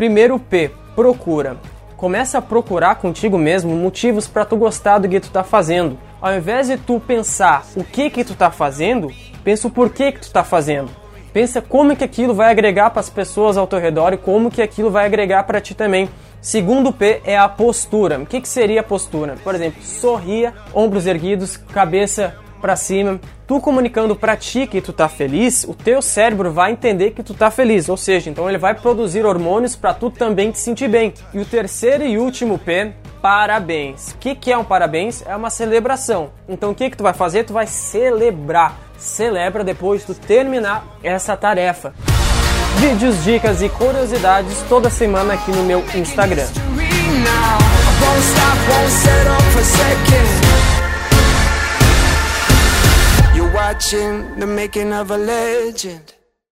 Primeiro P, procura. Começa a procurar contigo mesmo motivos para tu gostar do que tu tá fazendo. Ao invés de tu pensar o que que tu tá fazendo, pensa o porquê que tu tá fazendo. Pensa como que aquilo vai agregar para as pessoas ao teu redor e como que aquilo vai agregar para ti também. Segundo P é a postura. O que, que seria a postura? Por exemplo, sorria, ombros erguidos, cabeça para cima. Tu comunicando para ti que tu tá feliz, o teu cérebro vai entender que tu tá feliz, ou seja, então ele vai produzir hormônios para tu também te sentir bem. E o terceiro e último P, parabéns. O que, que é um parabéns? É uma celebração. Então o que, que tu vai fazer? Tu vai celebrar. Celebra depois de tu terminar essa tarefa. Vídeos, dicas e curiosidades toda semana aqui no meu Instagram. Watching the making of a legend.